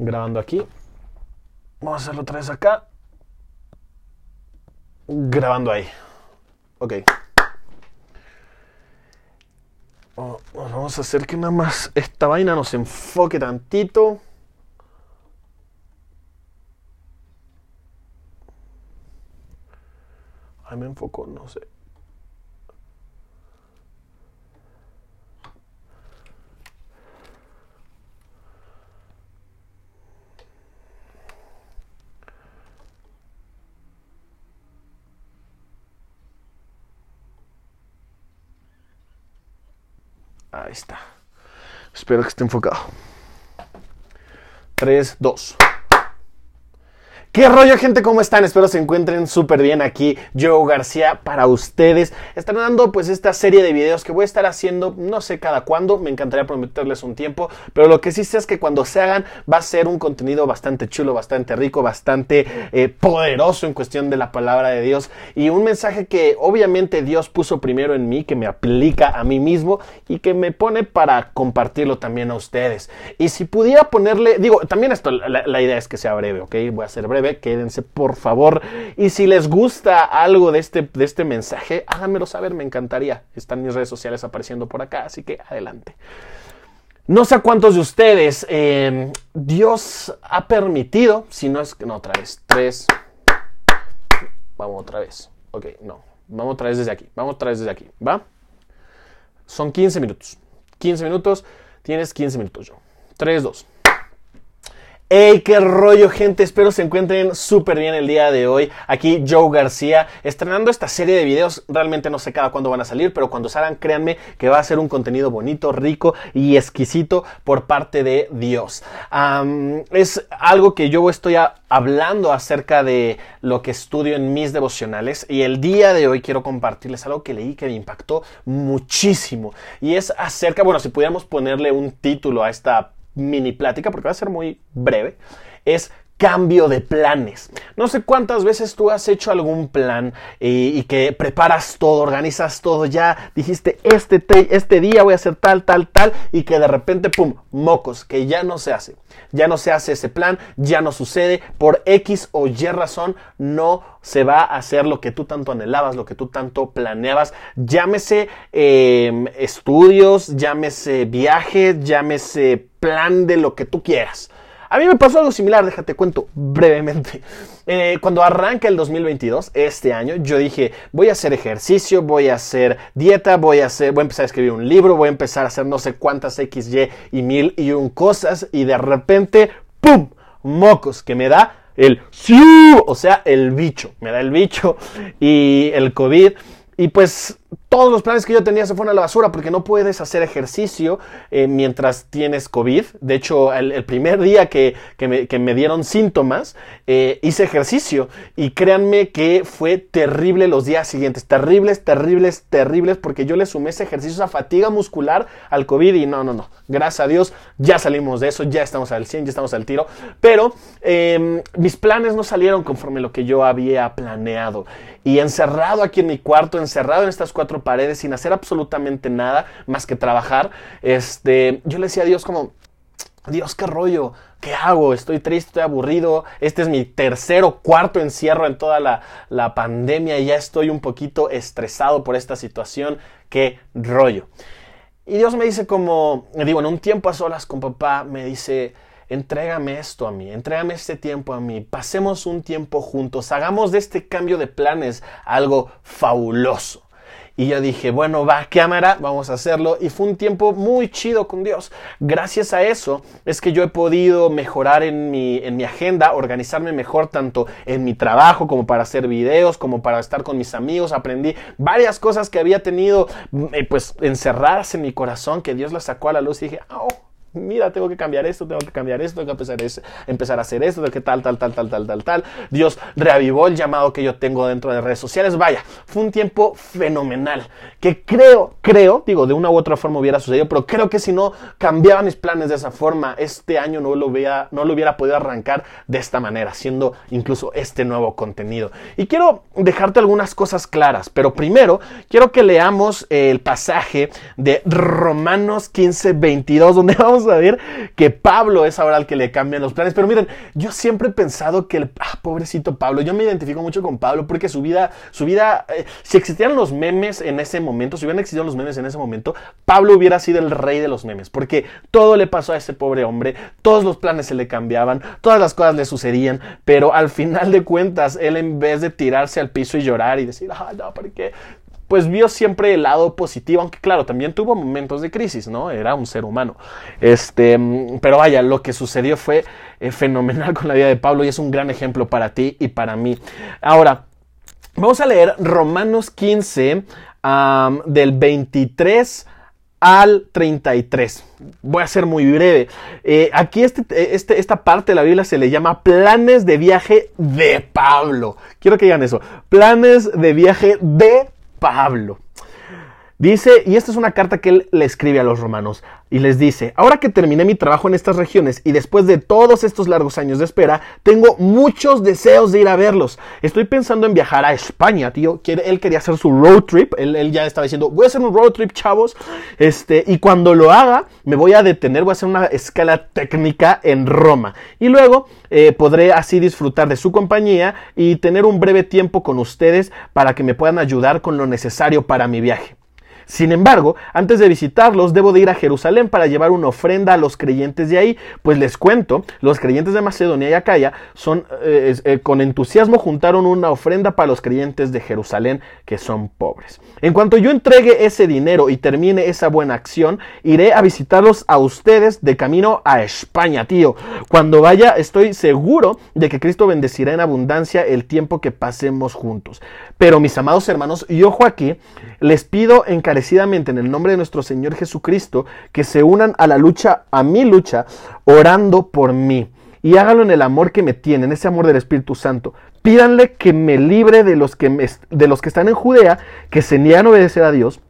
grabando aquí. Vamos a hacerlo otra vez acá. Grabando ahí. Ok. Oh, vamos a hacer que nada más esta vaina nos enfoque tantito. Ahí me enfocó, no sé. Ahí está. Espero que esté enfocado. 3, 2. ¿Qué rollo gente? ¿Cómo están? Espero se encuentren súper bien aquí. Joe García para ustedes. Están dando pues esta serie de videos que voy a estar haciendo no sé cada cuándo. Me encantaría prometerles un tiempo. Pero lo que sí sé es que cuando se hagan va a ser un contenido bastante chulo, bastante rico, bastante eh, poderoso en cuestión de la palabra de Dios. Y un mensaje que obviamente Dios puso primero en mí, que me aplica a mí mismo y que me pone para compartirlo también a ustedes. Y si pudiera ponerle, digo, también esto, la, la idea es que sea breve, ¿ok? Voy a ser breve quédense por favor. Y si les gusta algo de este, de este mensaje, háganmelo saber, me encantaría. Están mis redes sociales apareciendo por acá, así que adelante. No sé cuántos de ustedes em, Dios ha permitido, si no es que no, otra vez, tres. Vamos otra vez. Ok, no. Vamos otra vez desde aquí. Vamos otra vez desde aquí. ¿Va? Son 15 minutos. 15 minutos. Tienes 15 minutos yo. 3, 2. Hey, qué rollo, gente. Espero se encuentren súper bien el día de hoy. Aquí Joe García, estrenando esta serie de videos. Realmente no sé cada cuándo van a salir, pero cuando salgan, créanme que va a ser un contenido bonito, rico y exquisito por parte de Dios. es algo que yo estoy hablando acerca de lo que estudio en mis devocionales y el día de hoy quiero compartirles algo que leí que me impactó muchísimo. Y es acerca, bueno, si pudiéramos ponerle un título a esta mini plática, porque va a ser muy breve, es cambio de planes. No sé cuántas veces tú has hecho algún plan y, que preparas todo, organizas todo, ya dijiste, este, este día voy a hacer tal, tal, tal, y que de repente, ¡pum!, mocos, que ya no se hace. Ya no se hace ese plan, ya no sucede, por X o Y razón no se va a hacer lo que tú tanto anhelabas, lo que tú tanto planeabas. Llámese em, estudios, llámese viajes, llámese plan de lo que tú quieras. A mí me pasó algo similar, déjate cuento brevemente. Eh, cuando arranca el 2022, este año, yo dije, voy a hacer ejercicio, voy a hacer dieta, voy a hacer, voy a empezar a escribir un libro, voy a empezar a hacer no sé cuántas X, Y y mil y un cosas y de repente, ¡pum! Mocos, que me da el o sea, el bicho, me da el bicho y el COVID. Y pues todos los planes que yo tenía se fueron a la basura porque no puedes hacer ejercicio eh, mientras tienes COVID. De hecho, el, primer día que, me, dieron síntomas, eh, hice ejercicio y créanme que fue terrible los días siguientes. Terribles, terribles, terribles porque yo le sumé ese ejercicio, a fatiga muscular al COVID y no, no, no. Gracias a Dios ya salimos de eso, ya estamos al 100, ya estamos al tiro. Pero em, mis planes no salieron conforme lo que yo había planeado. Y encerrado aquí en mi cuarto, encerrado en estas cuatro paredes sin hacer absolutamente nada más que trabajar, este, yo le decía a Dios como, Dios, qué rollo, ¿qué hago? Estoy triste, estoy aburrido. Este es mi tercer o cuarto encierro en toda la, la pandemia y ya estoy un poquito estresado por esta situación. ¿Qué rollo? Y Dios me dice como, digo, en un tiempo a solas con papá, me dice, entrégame esto a mí, entrégame este tiempo a mí, pasemos un tiempo juntos, hagamos de este cambio de planes algo fabuloso. Y yo dije, bueno, va, cámara, vamos a hacerlo. Y fue un tiempo muy chido con Dios. Gracias a eso es que yo he podido mejorar en mi, en mi agenda, organizarme mejor tanto en mi trabajo como para hacer videos, como para estar con mis amigos. Aprendí varias cosas que había tenido, eh, pues, encerradas en mi corazón, que Dios las sacó a la luz y dije, oh, mira, tengo que cambiar esto, tengo que cambiar esto, tengo que empezar, empezar a hacer esto, tengo que tal, tal, tal, tal, tal, tal, tal. Dios reavivó el llamado que yo tengo dentro de redes sociales. Vaya, fue un tiempo fenomenal que creo, creo, digo, de una u otra forma hubiera sucedido, pero creo que si no cambiaba mis planes de esa forma, este año no lo hubiera, no lo hubiera podido arrancar de esta manera, haciendo incluso este nuevo contenido. Y quiero dejarte algunas cosas claras, pero primero quiero que leamos el pasaje de Romanos 15, 22, donde vamos vamos a ver que Pablo es ahora el que le cambian los planes. Pero miren, yo siempre he pensado que el ah, pobrecito Pablo, yo me identifico mucho con Pablo porque su vida, su vida, eh, si existieran los memes en ese momento, si hubieran existido los memes en ese momento, Pablo hubiera sido el rey de los memes, porque todo le pasó a ese pobre hombre, todos los planes se le cambiaban, todas las cosas le sucedían, pero al final de cuentas, él en vez de tirarse al piso y llorar y decir, ah, no, ¿por qué? Pues vio siempre el lado positivo, aunque claro, también tuvo momentos de crisis, ¿no? Era un ser humano. Este, pero vaya, lo que sucedió fue eh, fenomenal con la vida de Pablo y es un gran ejemplo para ti y para mí. Ahora, vamos a leer Romanos 15 del 23 al 33. Voy a ser muy breve. Eh, aquí este, este, esta parte de la Biblia se le llama planes de viaje de Pablo. Quiero que digan eso. Planes de viaje de Pablo. Dice, y esta es una carta que él le escribe a los romanos, y les dice, ahora que terminé mi trabajo en estas regiones y después de todos estos largos años de espera, tengo muchos deseos de ir a verlos. Estoy pensando en viajar a España, tío. él quería hacer su road trip, él, ya estaba diciendo, voy a hacer un road trip, chavos, este, y cuando lo haga, me voy a detener, voy a hacer una escala técnica en Roma. Y luego eh, podré así disfrutar de su compañía y tener un breve tiempo con ustedes para que me puedan ayudar con lo necesario para mi viaje. Sin embargo, antes de visitarlos, debo de ir a Jerusalén para llevar una ofrenda a los creyentes de ahí, pues les cuento, los creyentes de Macedonia y Acaya son, eh, eh, con entusiasmo juntaron una ofrenda para los creyentes de Jerusalén que son pobres. En cuanto yo entregue ese dinero y termine esa buena acción, iré a visitarlos a ustedes de camino a España, tío. Cuando vaya, estoy seguro de que Cristo bendecirá en abundancia el tiempo que pasemos juntos. Pero mis amados hermanos, y ojo aquí, les pido encarecidamente en el nombre de nuestro Señor Jesucristo que se unan a la lucha, a mi lucha, orando por mí. Y háganlo en el amor que me tienen, ese amor del Espíritu Santo. Pídanle que me libre de los que, de los que están en Judea, que se niegan a obedecer a Dios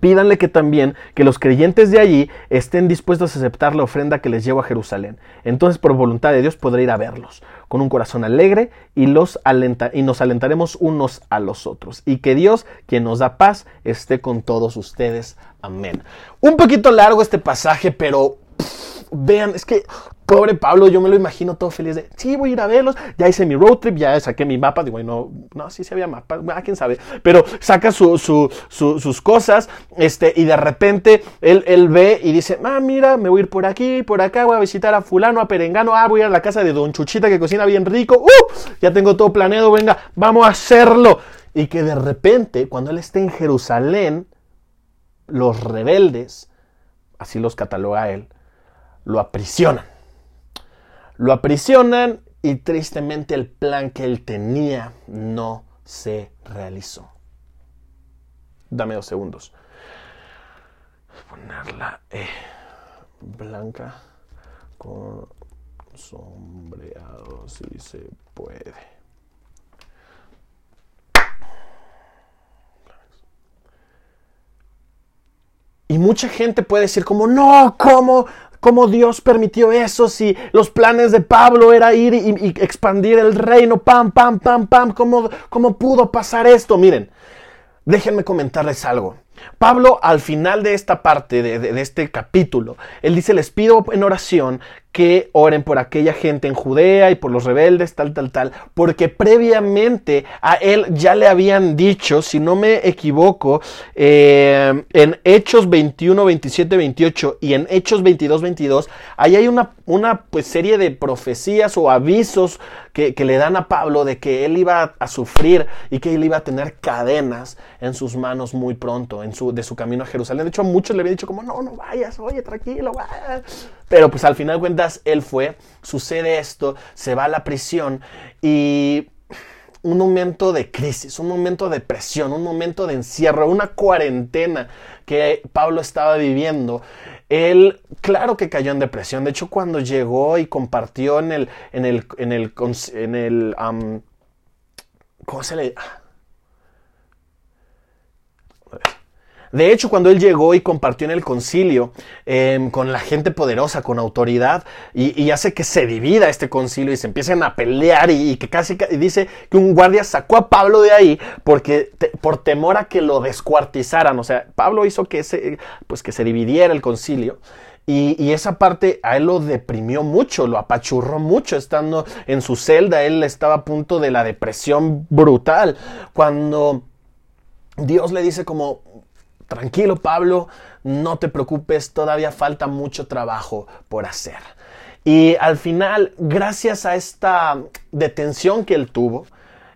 Pídanle que también que los creyentes de allí estén dispuestos a aceptar la ofrenda que les llevo a Jerusalén. Entonces, por voluntad de Dios, podré ir a verlos con un corazón alegre y, los alenta y nos alentaremos unos a los otros. Y que Dios, quien nos da paz, esté con todos ustedes. Amén. Un poquito largo este pasaje, pero vean, es que pobre Pablo, yo me lo imagino todo feliz de, sí, voy a ir a verlos, ya hice mi road trip, ya saqué mi mapa, digo, no, no, sí, sí había mapa, ah, quién sabe, pero saca sus cosas, este, y de repente él, él, ve y dice, ah, mira, me voy a ir por aquí, por acá, voy a visitar a fulano, a Perengano, ah, voy a ir a la casa de Don Chuchita que cocina bien rico, uh, ya tengo todo planeado, venga, vamos a hacerlo. Y que de repente, cuando él esté en Jerusalén, los rebeldes, así los cataloga él, lo aprisionan. Lo aprisionan y tristemente el plan que él tenía no se realizó. Dame dos segundos. Ponerla eh, blanca con sombreado si se puede. Y mucha gente puede decir como, no, ¿cómo? Cómo Dios permitió eso, si los planes de Pablo era ir y, expandir el reino, pam, pam, pam, pam, ¿cómo, ¿cómo pudo pasar esto? Miren, déjenme comentarles algo. Pablo al final de esta parte, de, este capítulo, él dice, les pido en oración que oren por aquella gente en Judea y por los rebeldes, tal, tal, tal, porque previamente a él ya le habían dicho, si no me equivoco, eh, en Hechos 21, 27, 28 y en Hechos 22, 22, ahí hay una, una pues, serie de profecías o avisos que, le dan a Pablo de que él iba a sufrir y que él iba a tener cadenas en sus manos muy pronto, de su camino a Jerusalén. De hecho, muchos le habían dicho como, no, no vayas, oye, tranquilo, vayas. Pero pues al final de cuentas, él fue, sucede esto, se va a la prisión y un momento de crisis, un momento de presión, un momento de encierro, una cuarentena que Pablo estaba viviendo. Él, claro que cayó en depresión. De hecho, cuando llegó y compartió en el, en el, en el, ¿cómo se le? De hecho, cuando él llegó y compartió en el concilio em, con la gente poderosa, con autoridad, y, hace que se divida este concilio y se empiecen a pelear y, que casi dice que un guardia sacó a Pablo de ahí porque por temor a que lo descuartizaran. O sea, Pablo hizo que se, pues, que se dividiera el concilio. Y, esa parte a él lo deprimió mucho, lo apachurró mucho estando en su celda. Él estaba a punto de la depresión brutal. Cuando Dios le dice como, tranquilo Pablo, no te preocupes, todavía falta mucho trabajo por hacer. Y al final, gracias a esta detención que él tuvo,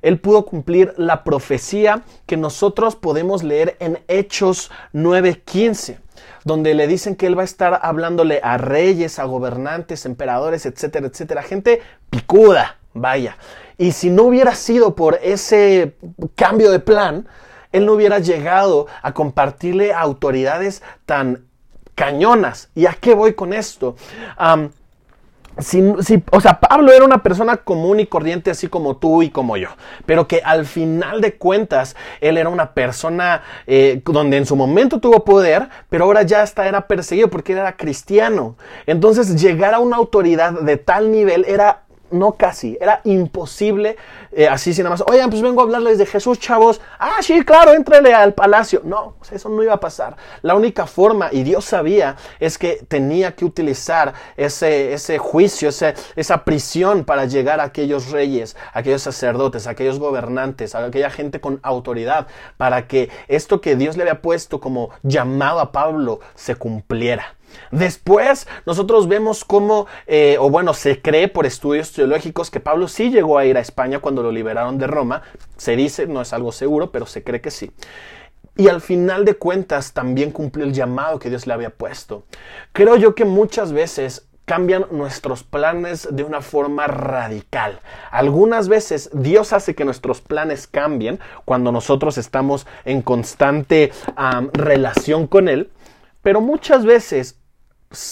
él pudo cumplir la profecía que nosotros podemos leer en Hechos 9:15 donde le dicen que él va a estar hablándole a reyes, a gobernantes, emperadores, etcétera, etcétera, gente picuda, vaya. Y si no hubiera sido por ese cambio de plan, él no hubiera llegado a compartirle autoridades tan cañonas. ¿Y a qué voy con esto? o sea, Pablo era una persona común y corriente así como tú y como yo, pero que al final de cuentas él era una persona eh, donde en su momento tuvo poder, pero ahora ya hasta era perseguido porque él era cristiano. Entonces llegar a una autoridad de tal nivel era no casi, era imposible eh, así sin nada más, oigan, pues vengo a hablarles de Jesús, chavos, ah, sí, claro, entrele al palacio. No, eso no iba a pasar. La única forma, y Dios sabía, es que tenía que utilizar ese, ese juicio, ese, esa prisión para llegar a aquellos reyes, a aquellos sacerdotes, a aquellos gobernantes, a aquella gente con autoridad, para que esto que Dios le había puesto como llamado a Pablo se cumpliera. Después nosotros vemos cómo, eh, o bueno, se cree por estudios teológicos que Pablo sí llegó a ir a España cuando lo liberaron de Roma. Se dice, no es algo seguro, pero se cree que sí. Y al final de cuentas también cumplió el llamado que Dios le había puesto. Creo yo que muchas veces cambian nuestros planes de una forma radical. Algunas veces Dios hace que nuestros planes cambien cuando nosotros estamos en constante relación con Él, pero muchas veces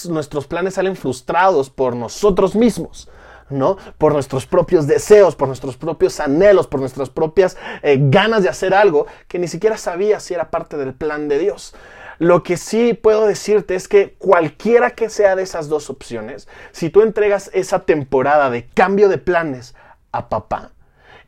nuestros planes salen frustrados por nosotros mismos. ¿no? Por nuestros propios deseos, por nuestros propios anhelos, por nuestras propias eh, ganas de hacer algo que ni siquiera sabía si era parte del plan de Dios. Lo que sí puedo decirte es que cualquiera que sea de esas dos opciones, si tú entregas esa temporada de cambio de planes a papá,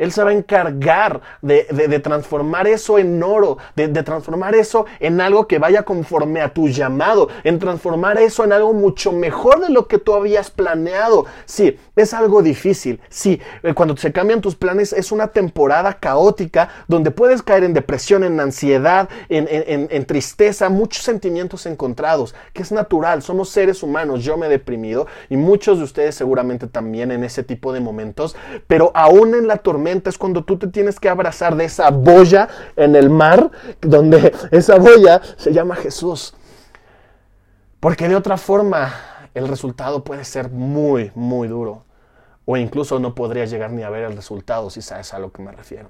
él se va a encargar de, transformar eso en oro, de, transformar eso en algo que vaya conforme a tu llamado, en transformar eso en algo mucho mejor de lo que tú habías planeado. Sí, es algo difícil. Sí, eh, cuando se cambian tus planes es una temporada caótica donde puedes caer en depresión, en ansiedad, en, en tristeza, muchos sentimientos encontrados, que es natural, somos seres humanos, yo me he deprimido y muchos de ustedes seguramente también en ese tipo de momentos, pero aún en la tormenta, es cuando tú te tienes que abrazar de esa boya en el mar, donde esa boya se llama Jesús. Porque de otra forma el resultado puede ser muy, muy duro. O incluso no podría llegar ni a ver el resultado, si sabes a lo que me refiero.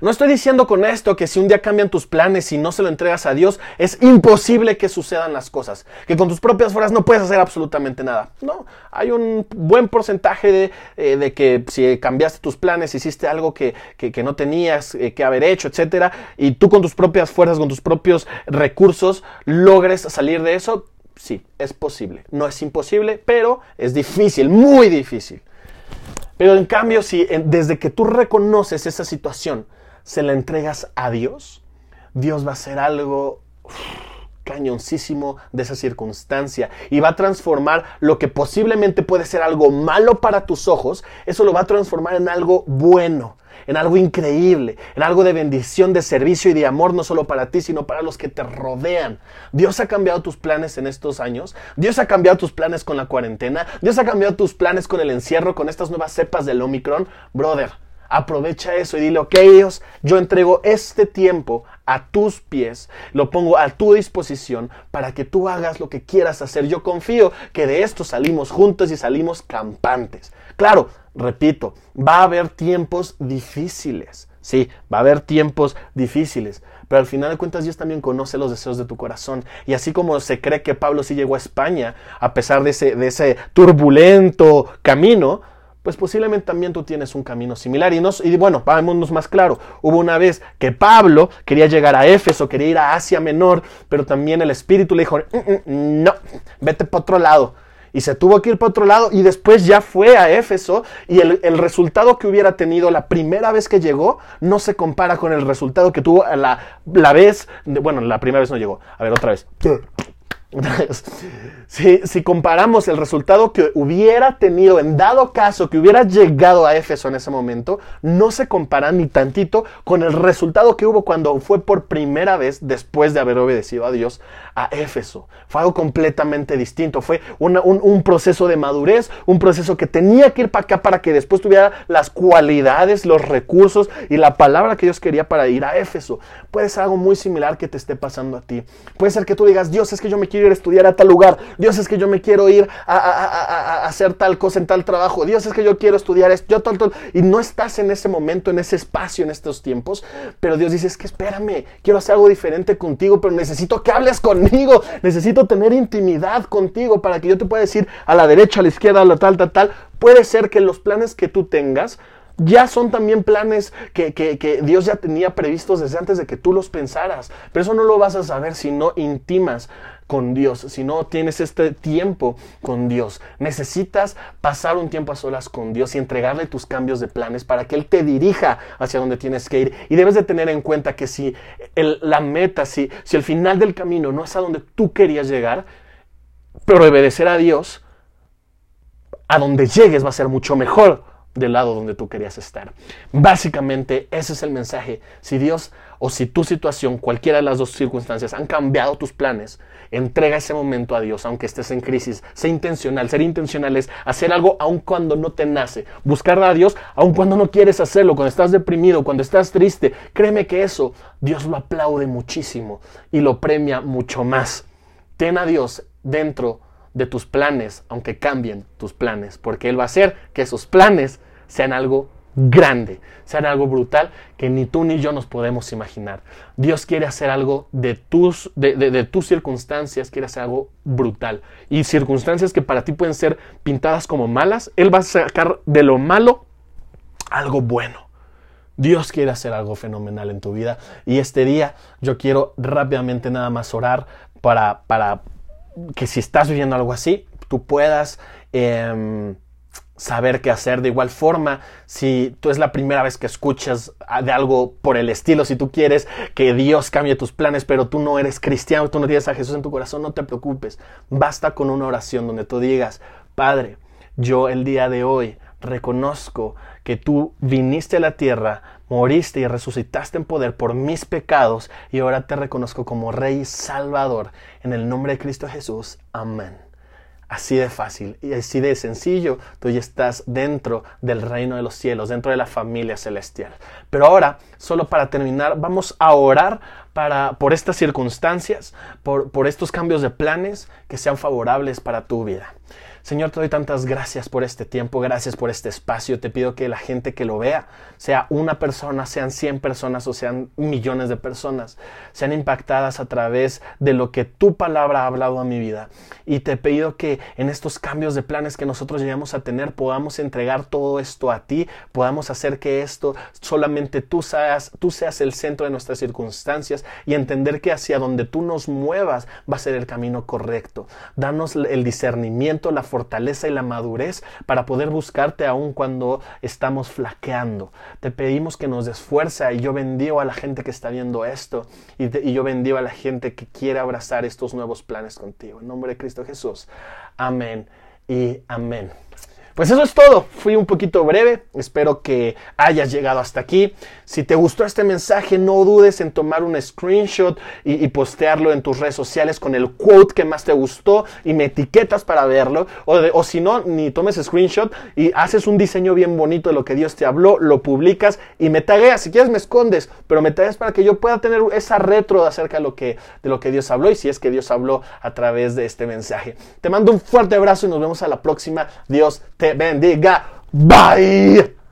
No estoy diciendo con esto que si un día cambian tus planes y no se lo entregas a Dios, es imposible que sucedan las cosas. Que con tus propias fuerzas no puedes hacer absolutamente nada. No, hay un buen porcentaje de, eh, que si cambiaste tus planes, hiciste algo que, no tenías eh, que haber hecho, etcétera, y tú con tus propias fuerzas, con tus propios recursos, logres salir de eso, sí, es posible. No es imposible, pero es difícil, muy difícil. Pero en cambio, si desde que tú reconoces esa situación, se la entregas a Dios, Dios va a hacer algo cañoncísimo de esa circunstancia y va a transformar lo que posiblemente puede ser algo malo para tus ojos, eso lo va a transformar en algo bueno en algo increíble, en algo de bendición, de servicio y de amor, no solo para ti, sino para los que te rodean. Dios ha cambiado tus planes en estos años. Dios ha cambiado tus planes con la cuarentena. Dios ha cambiado tus planes con el encierro, con estas nuevas cepas del Omicron. Brother, aprovecha eso y dile, ok Dios, yo entrego este tiempo a tus pies, lo pongo a tu disposición para que tú hagas lo que quieras hacer. Yo confío que de esto salimos juntos y salimos campantes. Claro, repito, va a haber tiempos difíciles. Sí, va a haber tiempos difíciles, pero al final de cuentas Dios también conoce los deseos de tu corazón. Y así como se cree que Pablo sí llegó a España, a pesar de ese, de ese turbulento camino, pues posiblemente también tú tienes un camino similar. Y, nos, y bueno, vámonos más claro. Hubo una vez que Pablo quería llegar a Éfeso, quería ir a Asia Menor, pero también el Espíritu le dijo, mm, mm, no, vete para otro lado y se tuvo que ir para otro lado y después ya fue a Éfeso y el, resultado que hubiera tenido la primera vez que llegó no se compara con el resultado que tuvo la, la vez, bueno, la primera vez no llegó, a ver otra vez. si, si, comparamos el resultado que hubiera tenido, en dado caso que hubiera llegado a Éfeso en ese momento, no se compara ni tantito con el resultado que hubo cuando fue por primera vez, después de haber obedecido a Dios, a Éfeso. Fue algo completamente distinto. Fue un, un, proceso de madurez, un proceso que tenía que ir para acá para que después tuviera las cualidades, los recursos y la palabra que Dios quería para ir a Éfeso. Puede ser algo muy similar que te esté pasando a ti. Puede ser que tú digas, Dios, es que yo me quiero ir a estudiar a tal lugar. Dios, es que yo me quiero ir a, hacer tal cosa en tal trabajo. Dios, es que yo quiero estudiar esto, yo tal. Y no estás en ese momento, en ese espacio, en estos tiempos. Pero Dios dice, es que espérame, quiero hacer algo diferente contigo, pero necesito que hables conmigo. Necesito tener intimidad contigo para que yo te pueda decir a la derecha, a la izquierda, a la tal, tal, tal. Puede ser que los planes que tú tengas ya son también planes que, que, Dios ya tenía previstos desde antes de que tú los pensaras. Pero eso no lo vas a saber si no intimas con Dios, si no tienes este tiempo con Dios. Necesitas pasar un tiempo a solas con Dios y entregarle tus cambios de planes para que Él te dirija hacia donde tienes que ir. Y debes de tener en cuenta que si la meta, si, si el final del camino no es a donde tú querías llegar, pero obedecer a Dios, a donde llegues va a ser mucho mejor del lado donde tú querías estar. Básicamente ese es el mensaje. Si Dios o si tu situación, cualquiera de las dos circunstancias, han cambiado tus planes, entrega ese momento a Dios, aunque estés en crisis. Sé intencional. Ser intencional es hacer algo aun cuando no te nace. Buscar a Dios aun cuando no quieres hacerlo, cuando estás deprimido, cuando estás triste. Créeme que eso Dios lo aplaude muchísimo y lo premia mucho más. Ten a Dios dentro de tus planes, aunque cambien tus planes, porque Él va a hacer que esos planes sean algo grande, sean algo brutal que ni tú ni yo nos podemos imaginar. Dios quiere hacer algo de tus, de, tus circunstancias, quiere hacer algo brutal. Y circunstancias que para ti pueden ser pintadas como malas, Él va a sacar de lo malo algo bueno. Dios quiere hacer algo fenomenal en tu vida. Y este día yo quiero rápidamente nada más orar para, para que si estás viviendo algo así, tú puedas em, saber qué hacer. De igual forma, si tú es la primera vez que escuchas de algo por el estilo, si tú quieres que Dios cambie tus planes, pero tú no eres cristiano, tú no tienes a Jesús en tu corazón, no te preocupes. Basta con una oración donde tú digas, Padre, yo el día de hoy reconozco que tú viniste a la tierra, moriste y resucitaste en poder por mis pecados y ahora te reconozco como Rey Salvador. En el nombre de Cristo Jesús. Amén. Así de fácil y así de sencillo, tú ya estás dentro del reino de los cielos, dentro de la familia celestial. Pero ahora, solo para terminar, vamos a orar para, por estas circunstancias, por, por estos cambios de planes que sean favorables para tu vida. Señor, te doy tantas gracias por este tiempo, gracias por este espacio. Te pido que la gente que lo vea, sea una persona, sean 100 personas o sean millones de personas, sean impactadas a través de lo que tu palabra ha hablado a mi vida. Y te pido que en estos cambios de planes que nosotros llegamos a tener, podamos entregar todo esto a ti, podamos hacer que esto solamente tú seas, tú seas el centro de nuestras circunstancias y entender que hacia donde tú nos muevas va a ser el camino correcto. Danos el discernimiento, la fortaleza y la madurez para poder buscarte aun cuando estamos flaqueando. Te pedimos que nos des fuerza y yo bendigo a la gente que está viendo esto y, y yo bendigo a la gente que quiere abrazar estos nuevos planes contigo. En nombre de Cristo Jesús. Amén y amén. Pues eso es todo. Fui un poquito breve. Espero que hayas llegado hasta aquí. Si te gustó este mensaje, no dudes en tomar un screenshot y, postearlo en tus redes sociales con el quote que más te gustó y me etiquetas para verlo. O, si no, ni tomes screenshot y haces un diseño bien bonito de lo que Dios te habló, lo publicas y me tagueas. Si quieres me escondes, pero me tagueas para que yo pueda tener esa retro acerca de lo que, de lo que Dios habló y si es que Dios habló a través de este mensaje. Te mando un fuerte abrazo y nos vemos a la próxima. Dios te Você, bendiga Bye!